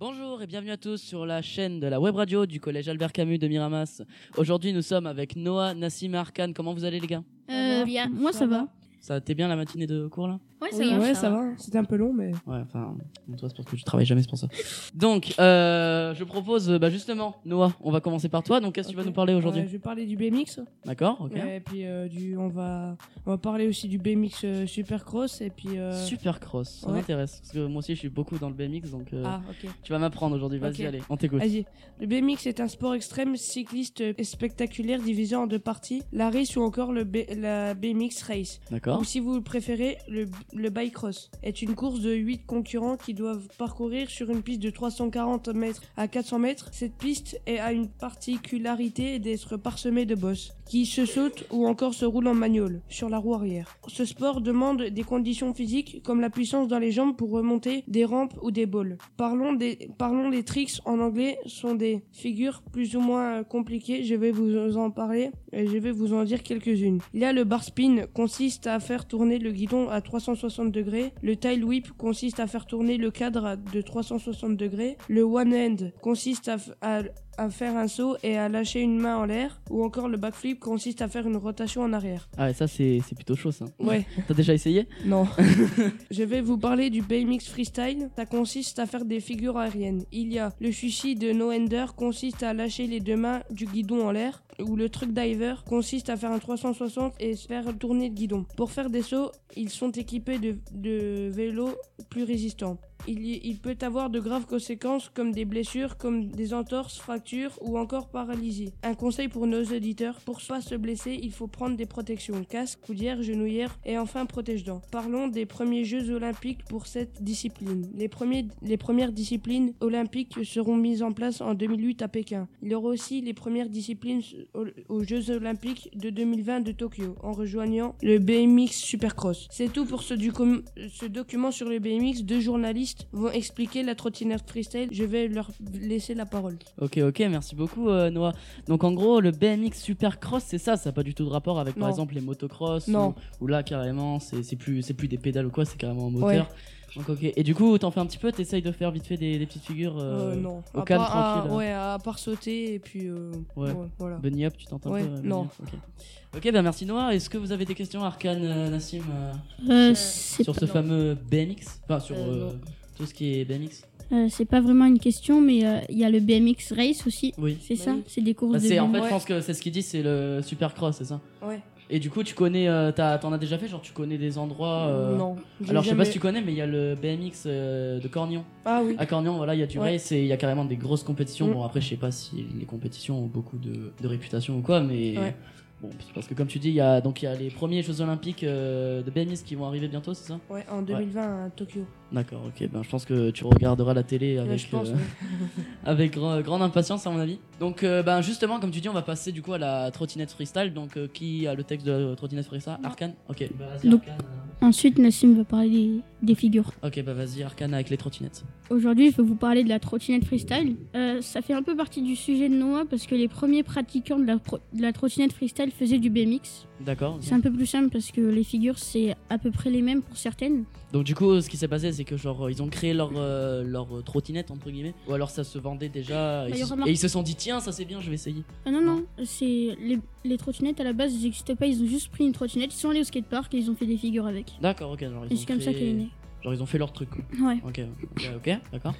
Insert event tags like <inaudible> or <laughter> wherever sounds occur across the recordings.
Bonjour et bienvenue à tous sur la chaîne de la web radio du collège Albert Camus de Miramas. Aujourd'hui, nous sommes avec Noah, Nassim et Arkane. Comment vous allez les gars? Euh, bien. Moi, ça va. Ça t'es bien la matinée de cours là? Ouais, ça Oui, va. ouais, ça va. C'était un peu long, mais. Ouais, enfin, toi c'est parce que tu travailles jamais, c'est pour ça. Donc, euh, je propose, bah justement, Noah, on va commencer par toi. Donc, qu'est-ce que tu vas nous parler aujourd'hui Ouais, je vais parler du BMX. D'accord, ok. Et puis euh, du, on va, on va parler aussi du BMX euh, Supercross et puis. euh, Supercross, ça ouais. m'intéresse. Parce que moi aussi, je suis beaucoup dans le BMX, donc euh, Ah, ok. tu vas m'apprendre aujourd'hui. Vas-y, allez, on t'écoute. Vas-y. Le BMX est un sport extrême cycliste et spectaculaire divisé en deux parties, la race ou encore le B- la BMX race. D'accord. Ou si vous le préférez, le, le bike cross est une course de 8 concurrents qui doivent parcourir sur une piste de 340 mètres à 400 mètres. Cette piste est- a une particularité d'être parsemée de bosses qui se sautent ou encore se roulent en manual sur la roue arrière. Ce sport demande des conditions physiques comme la puissance dans les jambes pour remonter des rampes ou des balls. Parlons des, parlons des tricks en anglais sont des figures plus ou moins compliquées. Je vais vous en parler je vais vous en dire quelques-unes. Il y a le bar spin consiste à faire tourner le guidon à 360 degrés. Le tail whip consiste à faire tourner le cadre de 360 degrés. Le one hand consiste à- à faire un saut et à lâcher une main en l'air. Ou encore le backflip consiste à faire une rotation en arrière. Ah, ouais, ça, c'est c'est plutôt chaud ça. Ouais, <laughs> T'as déjà essayé? Non. <laughs> Je vais vous parler du BMX freestyle. Ça consiste à faire des figures aériennes. Il y a le sushi de no-ender consiste à lâcher les deux mains du guidon en l'air. Ou le truck diver consiste à faire un 360 et faire tourner le guidon. Pour faire des sauts, ils sont équipés de, de vélos plus résistants. Il, peut avoir de graves conséquences comme des blessures, comme des entorses, fractures ou encore paralysie. Un conseil pour nos auditeurs, pour pas se blesser, il faut prendre des protections, casque, coudière, genouillère et enfin protège-dents. Parlons des premiers Jeux olympiques pour cette discipline. Les, premières disciplines olympiques seront mises en place en 2008 à Pékin. Il y aura aussi les premières disciplines aux, Jeux olympiques de 2020 de Tokyo en rejoignant le BMX Supercross. C'est tout pour ce, ce document sur le BMX. Deux journalistes vont expliquer la trottinette freestyle. Je vais leur laisser la parole. Ok, ok, merci beaucoup euh, Noah. Donc en gros, le BMX Supercross, c'est ça, ça n'a pas du tout de rapport avec par exemple les motocross Non. Ou, ou là carrément, c'est c'est plus, c'est plus des pédales ou quoi, c'est carrément un moteur. Ouais. Donc ok, et du coup, t'en fais un petit peu, t'essayes de faire vite fait des, des petites figures euh, Euh, non. au À calme, part- à- tranquille. ouais, à part sauter et puis. euh, Ouais. voilà. Bunny up, tu t'entends Ouais, un peu euh, non. Ok, ok, bah merci Noah. Est-ce que vous avez des questions, Arkane, euh, Nassim, euh, Euh, sur ce fameux BMX Enfin, sur Euh, euh. Tout ce qui est BMX euh, c'est pas vraiment une question, mais euh, il y a le BMX Race aussi. Oui. C'est Bah ça oui. C'est des courses Bah, de c'est en fait, je pense que c'est ce qu'il dit, c'est le Supercross, c'est ça Ouais. Et du coup, tu connais, euh, t'as- t'en as déjà fait, genre tu connais des endroits. euh, Non. j'ai Alors je sais pas jamais- si tu connais, mais il y a le BMX euh, de Cornion. Ah oui. À Cornion, voilà, il y a du Ouais. race et il y a carrément des grosses compétitions. Mm. Bon, après, je sais pas si les compétitions ont beaucoup de, de réputation ou quoi, mais Ouais. Bon, parce que comme tu dis, il y a donc il y a les premiers Jeux Olympiques euh, de BMX qui vont arriver bientôt, c'est ça? Ouais, en 2020 à Tokyo. D'accord, ok. Ben, je pense que tu regarderas la télé Ouais, avec, je pense. euh, ouais. <laughs> avec grand- grande impatience, à mon avis. Donc, euh, ben, justement, comme tu dis, on va passer du coup à la trottinette freestyle. Donc, euh, qui a le texte de la trottinette freestyle? Arkane Ok, bah, vas-y, Donc- Arkane. euh. Ensuite, Nassim va parler des, des figures. Ok, bah vas-y, Arkane avec les trottinettes. Aujourd'hui, je vais vous parler de la trottinette freestyle. Euh, ça fait un peu partie du sujet de Noah parce que les premiers pratiquants de la, de la trottinette freestyle faisaient du BMX. D'accord. C'est un peu plus simple parce que les figures, c'est à peu près les mêmes pour certaines. Donc du coup, ce qui s'est passé, c'est que genre ils ont créé leur euh, leur euh, trottinette entre guillemets, ou alors ça se vendait déjà et, Bah, ils et ils se sont dit tiens ça c'est bien, je vais essayer. Ah non, non, c'est les, les trottinettes à la base, ils n'existaient pas. Ils ont juste pris une trottinette, ils sont allés au skatepark et ils ont fait des figures avec. D'accord, ok. Genre ils Et c'est comme ça créé- qu'elle est née. Genre ils ont fait leur truc. Quoi. Ouais. Ok, ok, d'accord.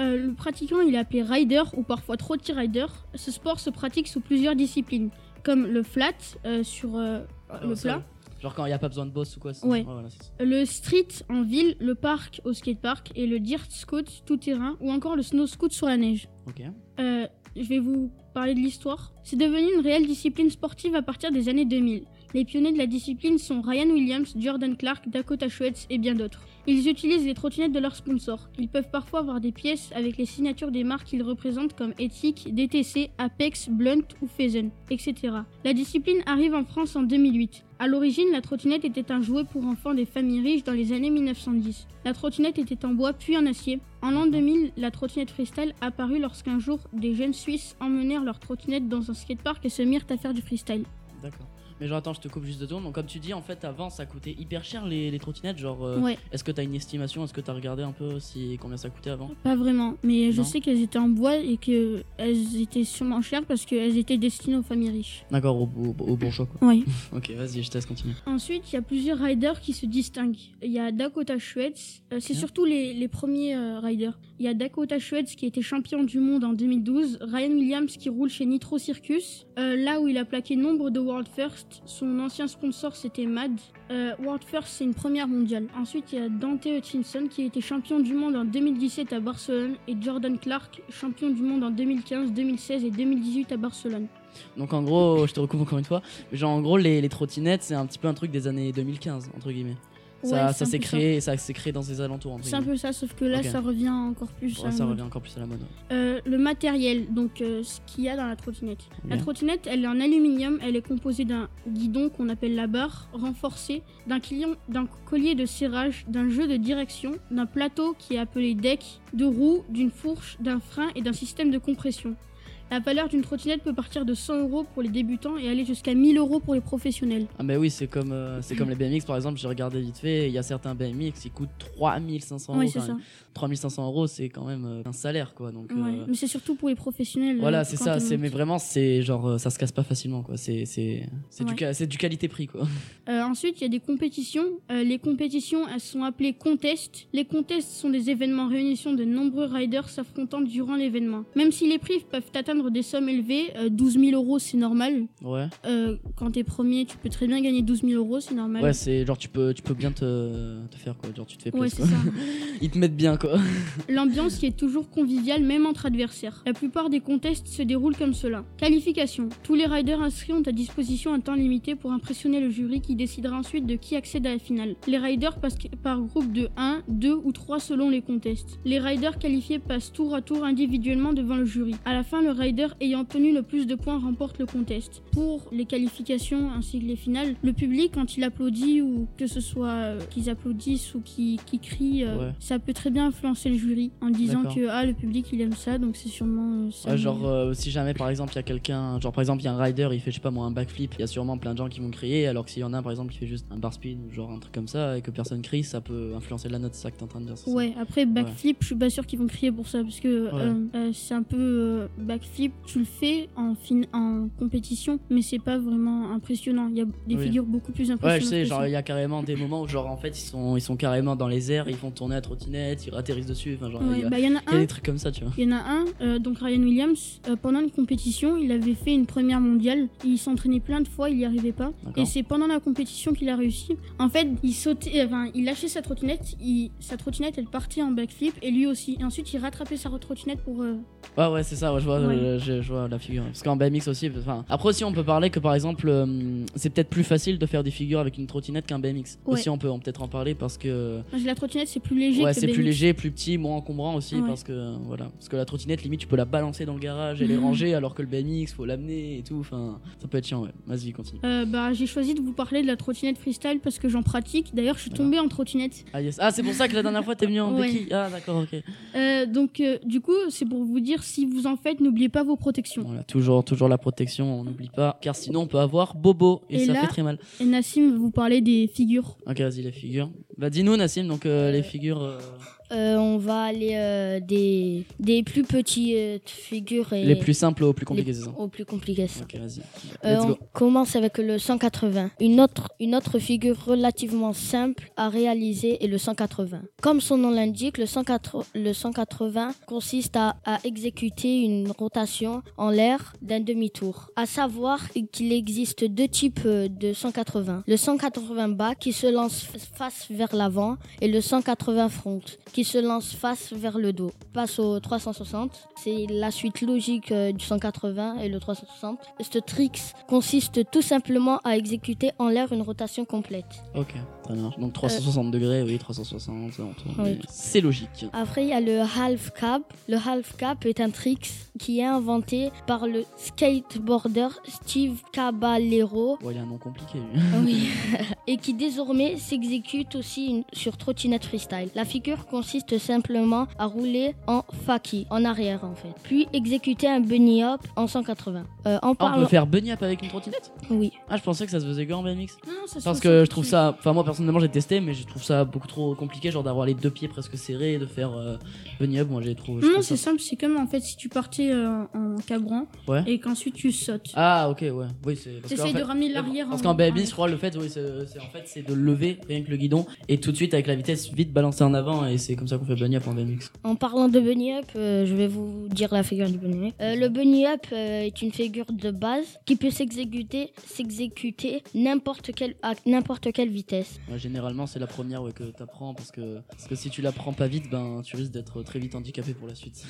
Euh, le pratiquant, il est appelé rider ou parfois trotty rider. Ce sport se pratique sous plusieurs disciplines, comme le flat euh, sur euh, le Ouais, ça, plat. Genre quand il y a pas besoin de boss ou quoi. Ouais. voilà, le street en ville, le parc au skatepark et le dirt scoot tout terrain ou encore le snow scoot sur la neige. Ok. Euh, je vais vous parler de l'histoire. C'est devenu une réelle discipline sportive à partir des années 2000. Les pionniers de la discipline sont Ryan Williams, Jordan Clark, Dakota Schwetz et bien d'autres. Ils utilisent les trottinettes de leurs sponsors. Ils peuvent parfois avoir des pièces avec les signatures des marques qu'ils représentent comme Ethic, DTC, Apex, Blunt ou Fezen, etc. La discipline arrive en France en 2008. À l'origine, la trottinette était un jouet pour enfants des familles riches dans les années 1910. La trottinette était en bois puis en acier. En l'an 2000, la trottinette freestyle apparut lorsqu'un jour, des jeunes Suisses emmenèrent leur trottinette dans un skatepark et se mirent à faire du freestyle. D'accord. Mais genre, attends, je te coupe juste deux secondes. Donc, comme tu dis, en fait, avant, ça coûtait hyper cher les, les trottinettes. Genre, euh, Ouais, est-ce que t'as une estimation? Est-ce que t'as regardé un peu si combien ça coûtait avant? Pas vraiment. Mais je sais qu'elles étaient en bois et qu'elles étaient sûrement chères parce qu'elles étaient destinées aux familles riches. D'accord, au, au, au bourgeois quoi. Ouais. <laughs> Ok, vas-y, je te laisse continuer. Ensuite, il y a plusieurs riders qui se distinguent. Il y a Dakota Schwetz, euh, c'est surtout les, les premiers euh, riders. Il y a Dakota Schwetz qui était champion du monde en 2012, Ryan Williams qui roule chez Nitro Circus, euh, là où il a plaqué nombre de World First. Son ancien sponsor c'était MAD. Euh, World First c'est une première mondiale. Ensuite, il y a Dante Hutchinson qui été champion du monde en 2017 à Barcelone et Jordan Clark, champion du monde en 2015, 2016 et 2018 à Barcelone. Donc, en gros, je te recoupe encore une fois. Genre, en gros, les trottinettes, c'est un petit peu un truc des années 2015, entre guillemets. Ouais, ça c'est ça s'est créé, ça s'est créé dans ces alentours. C'est un peu ça, sauf que là, ça revient encore plus. à Ouais, la ça mode. revient encore plus à la mode. ouais. Euh, le matériel, donc euh, ce qu'il y a dans la trottinette. La trottinette, elle est en aluminium, elle est composée d'un guidon qu'on appelle la barre, renforcé, d'un client- d'un collier de serrage, d'un jeu de direction, d'un plateau qui est appelé deck, de roues, d'une fourche, d'un frein et d'un système de compression. La valeur d'une trottinette peut partir de 100 euros pour les débutants et aller jusqu'à 1000 euros pour les professionnels. Ah, bah oui, c'est comme, euh, c'est comme les BMX par exemple. J'ai regardé vite fait. Il y a certains BMX qui coûtent 3500 Oui, euros. c'est quand ça. même. 3500 euros, c'est quand même euh, un salaire quoi. Donc, Ouais. euh, Mais c'est surtout pour les professionnels. Voilà, c'est ça. C'est mais vraiment, c'est genre ça se casse pas facilement quoi. C'est c'est c'est du Ouais. du qualité prix quoi. <laughs> Ensuite, il y a des compétitions. Les compétitions, elles sont appelées contests. Les contests sont des événements réunissant de nombreux riders s'affrontant durant l'événement. Même si les prix peuvent atteindre des sommes élevées, euh, 12 000 euros c'est normal. Ouais. Euh, quand t'es premier, tu peux très bien gagner 12 000 euros, c'est normal. Ouais, c'est genre tu peux tu peux bien te, te faire quoi. Genre tu te fais Ouais, plaisir. ça. <laughs> Ils te mettent bien quoi. <laughs> L'ambiance qui est toujours conviviale, même entre adversaires. La plupart des contests se déroulent comme cela. Qualification. Tous les riders inscrits ont à disposition un temps limité pour impressionner le jury qui décidera ensuite de qui accède à la finale. Les riders passent par groupe de 1, 2 ou 3 selon les contests. Les riders qualifiés passent tour à tour individuellement devant le jury. À la fin, le rider ayant obtenu le plus de points remporte le contest. Pour les qualifications ainsi que les finales, le public quand il applaudit ou que ce soit euh, qu'ils applaudissent ou qu'ils qu'ils crient, euh, Ouais. ça peut très bien influencer le jury en disant que ah le public il aime ça donc c'est sûrement euh, ça. Ouais, genre si jamais par exemple il y a quelqu'un, genre par exemple il y a un rider, il fait je sais pas moi un backflip, il y a sûrement plein de gens qui vont crier, alors que s'il y en a par exemple qui fait juste un bar spin ou genre un truc comme ça et que personne crie, ça peut influencer la note. C'est ça que t'es en train de dire. ça? Ouais, après backflip, je suis pas sûr qu'ils vont crier pour ça parce que c'est un peu euh, backflip, tu le fais en fin en compétition, mais c'est pas vraiment impressionnant. Il y a des Oui. figures beaucoup plus Ouais, impressionnantes. je sais, genre il y a carrément des moments où genre en fait ils sont ils sont carrément dans les airs, ils font tourner la trottinette, ils atterrissent dessus, enfin genre il Ouais, y a, bah, y en a il y a un des trucs comme ça, tu vois. Il y en a un, euh, donc Ryan Williams, euh, pendant une compétition, il avait fait une première mondiale. Il s'entraînait plein de fois, il n'y arrivait pas. Et c'est pendant la compétition qu'il a réussi. En fait, il sautait, enfin, il lâchait sa trottinette, sa trottinette, elle partait en backflip et lui aussi. Et ensuite, il rattrapait sa trottinette pour. euh, Ouais, ouais, c'est ça, ouais, je, vois, Ouais. Euh, je, je vois la figure. Parce qu'en BMX aussi, enfin, après aussi, on peut parler que par exemple, euh, c'est peut-être plus facile de faire des figures avec une trottinette qu'un BMX. Ouais. Aussi, on peut peut-être en parler parce que La trottinette, c'est plus léger ouais, c'est plus léger, plus petit, moins encombrant aussi Ouais. parce que voilà, parce que la trottinette, limite, tu peux la balancer dans le garage et les <laughs> Mhm. ranger, alors que le BMX, faut l'amener et tout. Enfin, ça peut être chiant, ouais. Vas-y, continue. Euh, bah, j'ai choisi de vous parler de la trottinette freestyle parce que j'en pratique. D'ailleurs, je suis tombée en trottinette. Ah, yes. ah, c'est pour ça que la dernière fois, t'es venu en <laughs> béquille. Ah, d'accord, ok. Euh, donc, du coup, c'est pour vous dire si vous en faites, n'oubliez pas vos protections. Voilà, toujours, toujours la protection, on n'oublie pas, car sinon on peut avoir bobo et, Et ça là- fait très mal. Et Nassim vous parler des figures. Ok, vas-y, les figures. Bah, dis-nous, Nassim, donc euh, les figures. euh, Euh, on va aller euh, des, des plus petites figures et Les plus simples aux plus c'est ça aux plus compliquées. Ok, vas-y. Euh, Let's on go. commence avec le 180. Une autre, une autre figure relativement simple à réaliser est le 180. Comme son nom l'indique, le, 180 le 180 consiste à, à exécuter une rotation en l'air d'un demi-tour. À savoir qu'il existe deux types euh, de 180. Le 180 bas qui se lance f- face vers l'avant et le 180 front qui se lance face vers le dos. Passe au 360. C'est la suite logique euh, du 180 et le 360. Ce trick consiste tout simplement à exécuter en l'air une rotation complète. Ok, ça marche. Donc 360 degrés, oui, 360, ça, on tourne, Oui. mais C'est logique. Après, il y a le half cap. Le half cap est un trick qui est inventé par le skateboarder Steve Caballero Ouais, il a un nom compliqué, lui. oui. <laughs> et qui désormais s'exécute aussi aussi une- sur trottinette freestyle. La figure consiste simplement à rouler en faki, en arrière en fait, puis exécuter un bunny hop en 180. Euh, en Ah, on peut faire bunny up avec une trottinette? Oui. Ah, je pensais que ça se faisait que en BMX. Non, non, ça se Parce fait que je trouve ça, enfin moi personnellement j'ai testé, mais je trouve ça beaucoup trop compliqué, genre d'avoir les deux pieds presque serrés, de faire euh, bunny up. Moi j'ai trouvé. Non, c'est ça- simple, c'est comme en fait si tu partais euh, en cabran Ouais. et qu'ensuite tu sautes. Ah ok ouais, oui c'est. parce qu'en T'essayes de fait- ramener l'arrière. Parce en- qu'en BMX, en- je crois, le fait, oui, c'est c'est- en fait, c'est de lever rien que le guidon et tout de suite avec la vitesse vite balancer en avant et c'est comme ça qu'on fait bunny up en BMX. En parlant de bunny up, euh, je vais vous dire la figure du bunny up. Euh, le bunny up euh, est une figure de base qui peut s'exécuter, s'exécuter n'importe quelle à n'importe quelle vitesse. Ouais, généralement, c'est la première ouais, que t'apprends parce que parce que si tu l'apprends pas vite, ben tu risques d'être très vite handicapé pour la suite.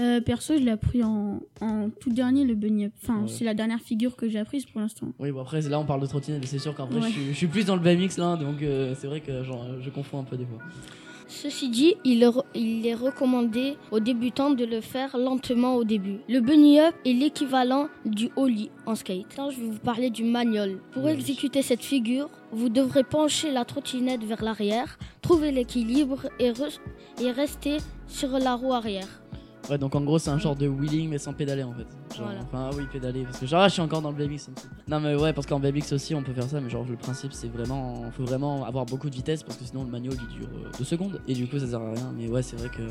Euh, perso, je l'ai appris en, en tout dernier, le bunny up. Enfin, Ouais. c'est la dernière figure que j'ai apprise pour l'instant. Oui, bon après là on parle de trottinette, mais c'est sûr qu'en vrai Ouais. je, suis, je suis plus dans le BMX là, donc euh, c'est vrai que genre, je confonds un peu des fois. Ceci dit, il, est recommandé aux débutants de le faire lentement au début. Le bunny up est l'équivalent du ollie en skate. Maintenant, je vais vous parler du manual. Pour exécuter cette figure, vous devrez pencher la trottinette vers l'arrière, trouver l'équilibre et, re- et rester sur la roue arrière. Ouais, donc en gros c'est un genre de wheeling mais sans pédaler en fait. Genre, Voilà. Enfin oui pédaler parce que genre là, je suis encore dans le BMX. Non mais ouais parce qu'en BMX aussi on peut faire ça mais genre le principe c'est vraiment faut vraiment avoir beaucoup de vitesse parce que sinon le manual il dure 2 secondes et du coup ça sert à rien mais ouais c'est vrai que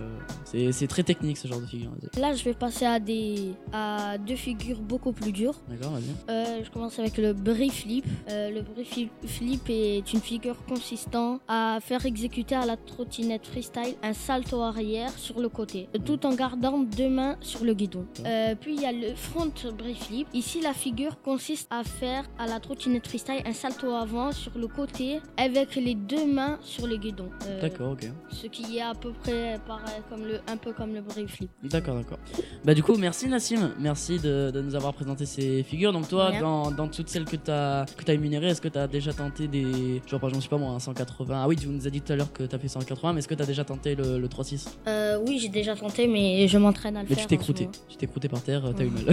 c'est c'est très technique ce genre de figure. Là, je vais passer à, des, à deux figures beaucoup plus dures. D'accord vas-y. Euh, je commence avec le brief flip. Euh, le brief flip- est une figure consistant à faire exécuter à la trottinette freestyle un salto arrière sur le côté, euh, tout en gardant deux mains sur le guidon. Euh, puis il y a le front brief flip. Ici, la figure consiste à faire à la trottinette freestyle un salto avant sur le côté avec les deux mains sur le guidon. Euh, D'accord ok. Ce qui est à peu près pareil, comme le, un peu comme le brief flip. D'accord, d'accord. Bah du coup, merci Nassim, merci de, de nous avoir présenté ces figures. Donc toi, dans, dans toutes celles que tu as, que as énumérées, est-ce que tu as déjà tenté des... Genre par exemple, je sais pas moi, un 180 Ah oui, tu nous as dit tout à l'heure que tu as fait 180, mais est-ce que tu as déjà tenté le, le 3.6 Euh, oui, j'ai déjà tenté, mais je m'entraîne à le Mais faire. tu t'es croûté, tu t'es croûté par terre, t'as eu Ouais. mal.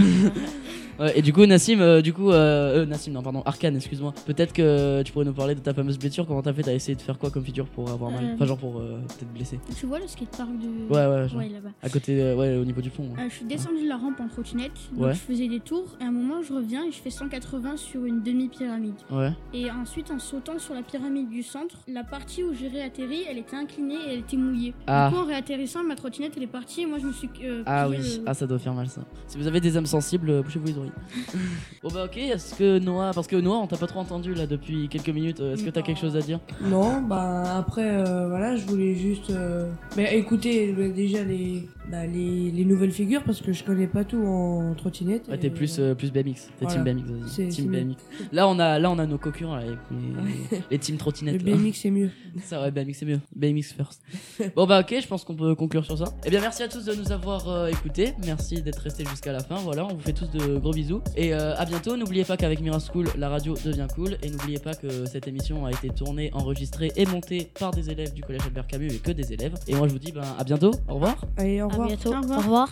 Ouais, et du coup, Nassim, euh, du coup, euh, euh, Nassim, non, pardon, Arkane, excuse-moi. Peut-être que tu pourrais nous parler de ta fameuse blessure. Comment t'as fait? T'as essayé de faire quoi comme figure pour avoir mal? Enfin, genre pour peut-être blessé. Tu vois le skatepark de. Ouais, ouais, genre. Ouais, là-bas. À côté, ouais, au niveau du pont. ouais. Je suis descendu de la rampe en trottinette, donc Ouais. je faisais des tours, et à un moment je reviens et je fais 180 sur une demi-pyramide. Ouais. Et ensuite, en sautant sur la pyramide du centre, la partie où j'ai réatterri, elle était inclinée et elle était mouillée. Ah. Du coup, en réatterrissant, ma trottinette elle est partie et moi je me suis. Ah oui, ah ça doit faire mal ça. Si vous avez des âmes sensibles, euh, bouchez-vous les oreilles. <laughs> bon bah ok, est-ce que Noah, parce que Noah on t'a pas trop entendu là depuis quelques minutes, euh, est-ce que t'as quelque chose à dire? Non, bah après, euh, voilà, je voulais juste euh, bah, écouter déjà les, bah, les, les nouvelles figures parce que je connais pas tout en trottinette. Ouais t'es plus, euh, plus BMX, t'es voilà. team BMX, vas-y. C'est- Team c'est BMX. Là on a, là on a nos concurrents là, avec les, les team Le trottinettes. là. BMX c'est mieux. <laughs> Ça ouais BMX c'est mieux, BMX first. bon bah ok, je pense qu'on peut conclure sur ça. Eh bien merci à tous de nous avoir euh, écoutés, merci d'être restés jusqu'à la fin, voilà, on vous fait tous de gros bisous. Et euh, à bientôt, n'oubliez pas qu'avec Mira School, la radio devient cool, et n'oubliez pas que cette émission a été tournée, enregistrée et montée par des élèves du collège Albert Camus et que des élèves. Et moi je vous dis ben à bientôt, au revoir. Allez, au À revoir. bientôt. Au revoir. Au revoir.